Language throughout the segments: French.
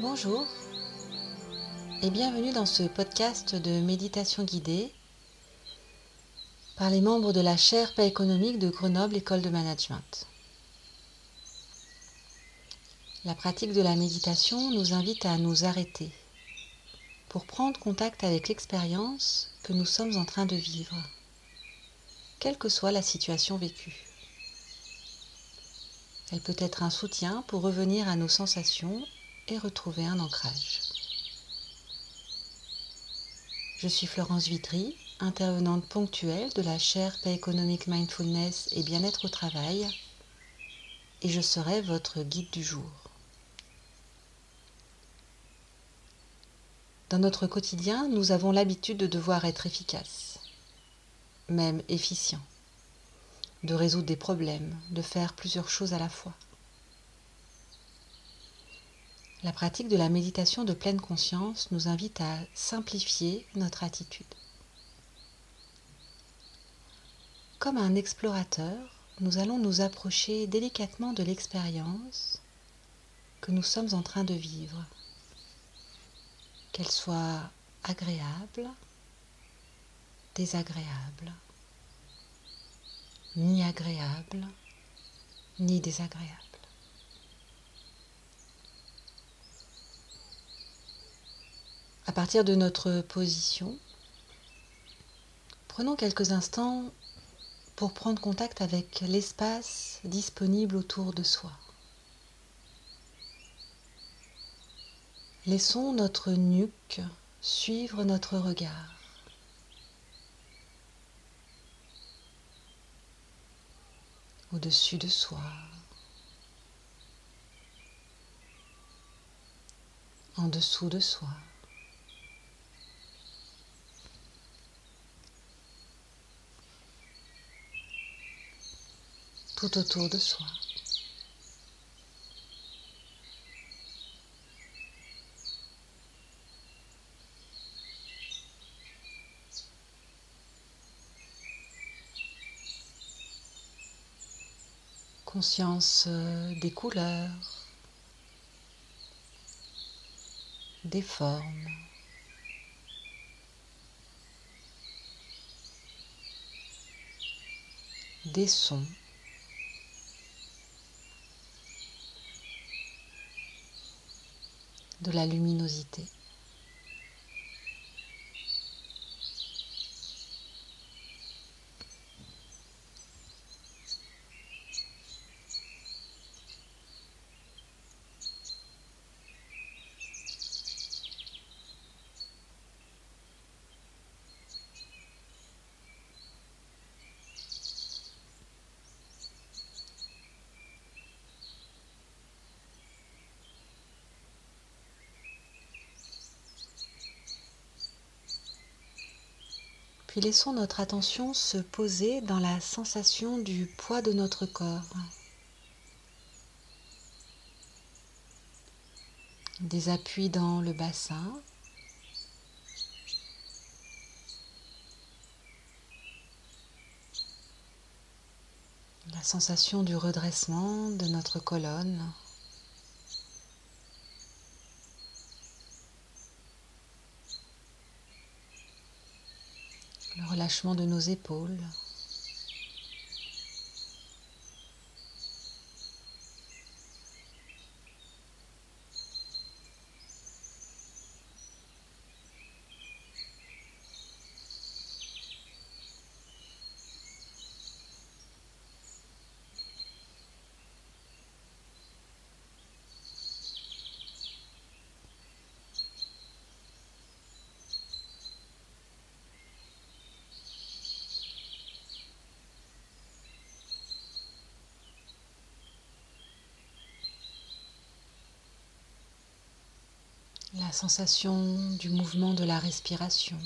Bonjour et bienvenue dans ce podcast de méditation guidée par les membres de la chaire paix économique de Grenoble École de Management. La pratique de la méditation nous invite à nous arrêter pour prendre contact avec l'expérience que nous sommes en train de vivre, quelle que soit la situation vécue. Elle peut être un soutien pour revenir à nos sensations et retrouver un ancrage. Je suis Florence Vitry, intervenante ponctuelle de la chaire Paix économique Mindfulness et Bien-être au travail, et je serai votre guide du jour. Dans notre quotidien, nous avons l'habitude de devoir être efficaces, même efficients, de résoudre des problèmes, de faire plusieurs choses à la fois. La pratique de la méditation de pleine conscience nous invite à simplifier notre attitude. Comme un explorateur, nous allons nous approcher délicatement de l'expérience que nous sommes en train de vivre, qu'elle soit agréable, désagréable, ni agréable, ni désagréable. À partir de notre position, prenons quelques instants pour prendre contact avec l'espace disponible autour de soi. Laissons notre nuque suivre notre regard. Au-dessus de soi, en dessous de soi. Tout autour de soi. Conscience euh, des couleurs, des formes. des sons. De la luminosité. Puis laissons notre attention se poser dans la sensation du poids de notre corps. Des appuis dans le bassin. La sensation du redressement de notre colonne. le relâchement de nos épaules. La sensation du mouvement de la respiration.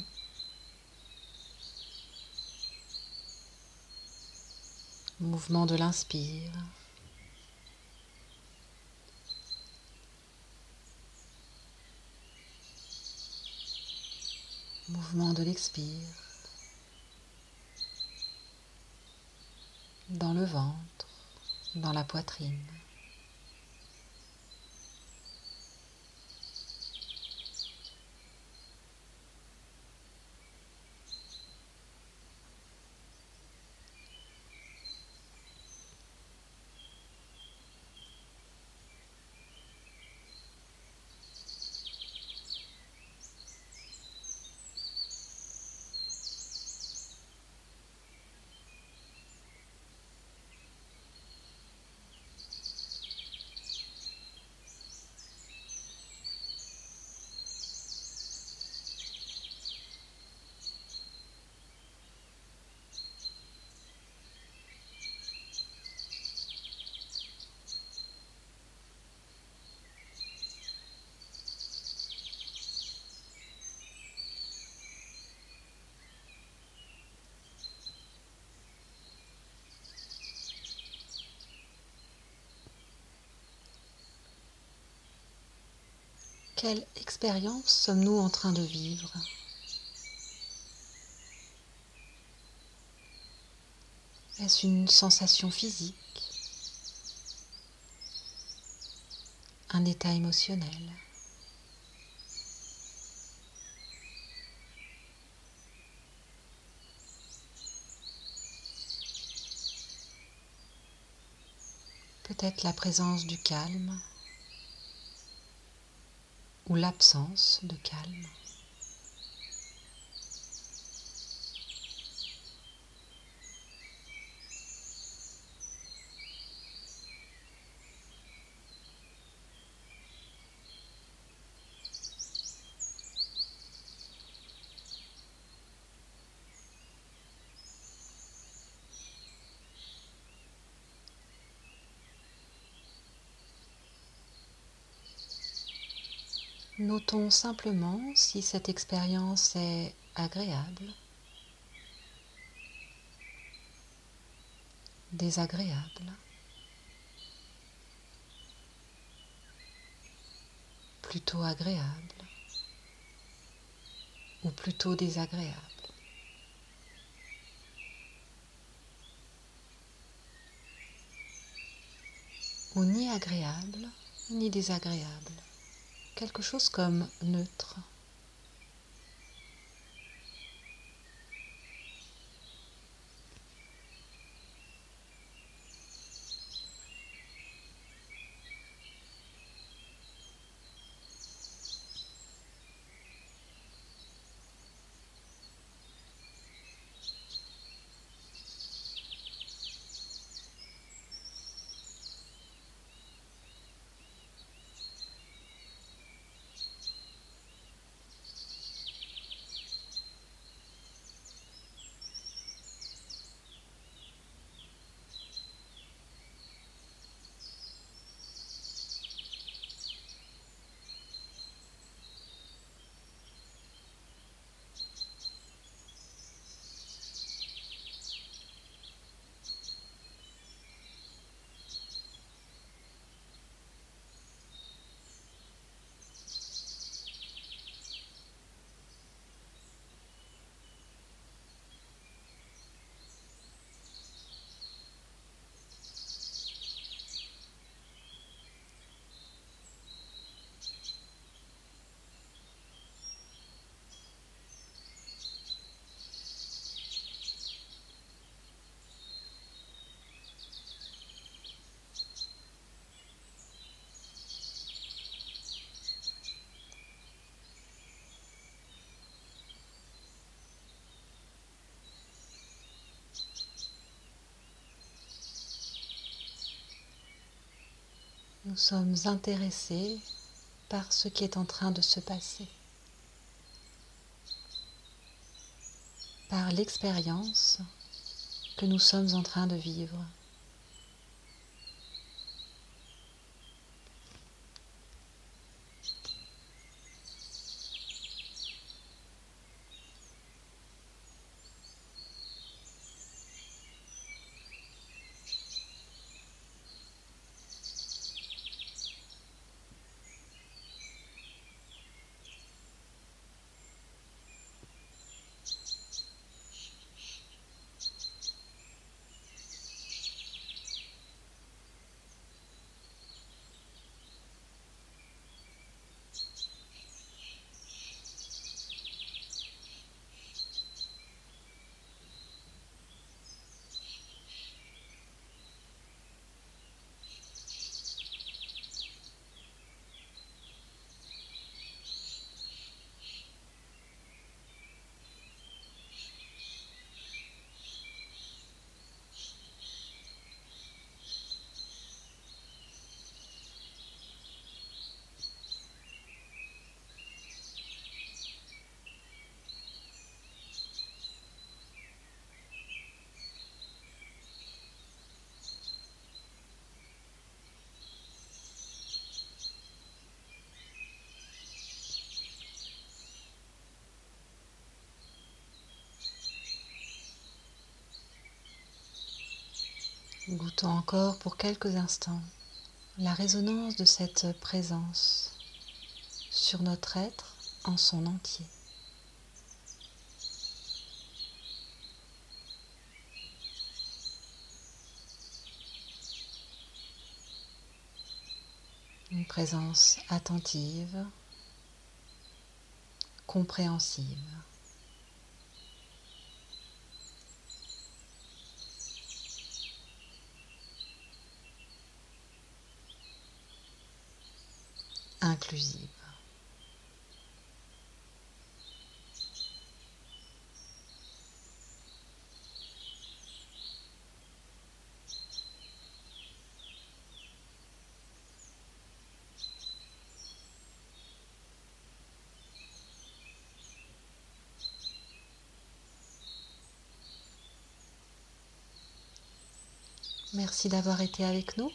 Mouvement de l'inspire. Mouvement de l'expire. Dans le ventre, dans la poitrine. Quelle expérience sommes-nous en train de vivre? Est-ce une sensation physique? Un état émotionnel? Peut-être la présence du calme? Ou l'absence de calme. Notons simplement si cette expérience est agréable, désagréable, plutôt agréable. Ou plutôt désagréable. Ou ni agréable ni désagréable quelque chose comme neutre. Nous sommes intéressés par ce qui est en train de se passer, par l'expérience que nous sommes en train de vivre. Goûtons encore pour quelques instants la résonance de cette présence sur notre être en son entier. Une présence attentive, compréhensive. Inclusive. Merci d'avoir été avec nous.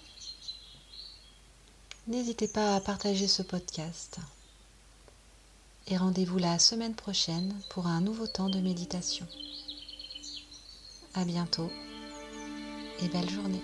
N'hésitez pas à partager ce podcast. Et rendez-vous la semaine prochaine pour un nouveau temps de méditation. À bientôt et belle journée.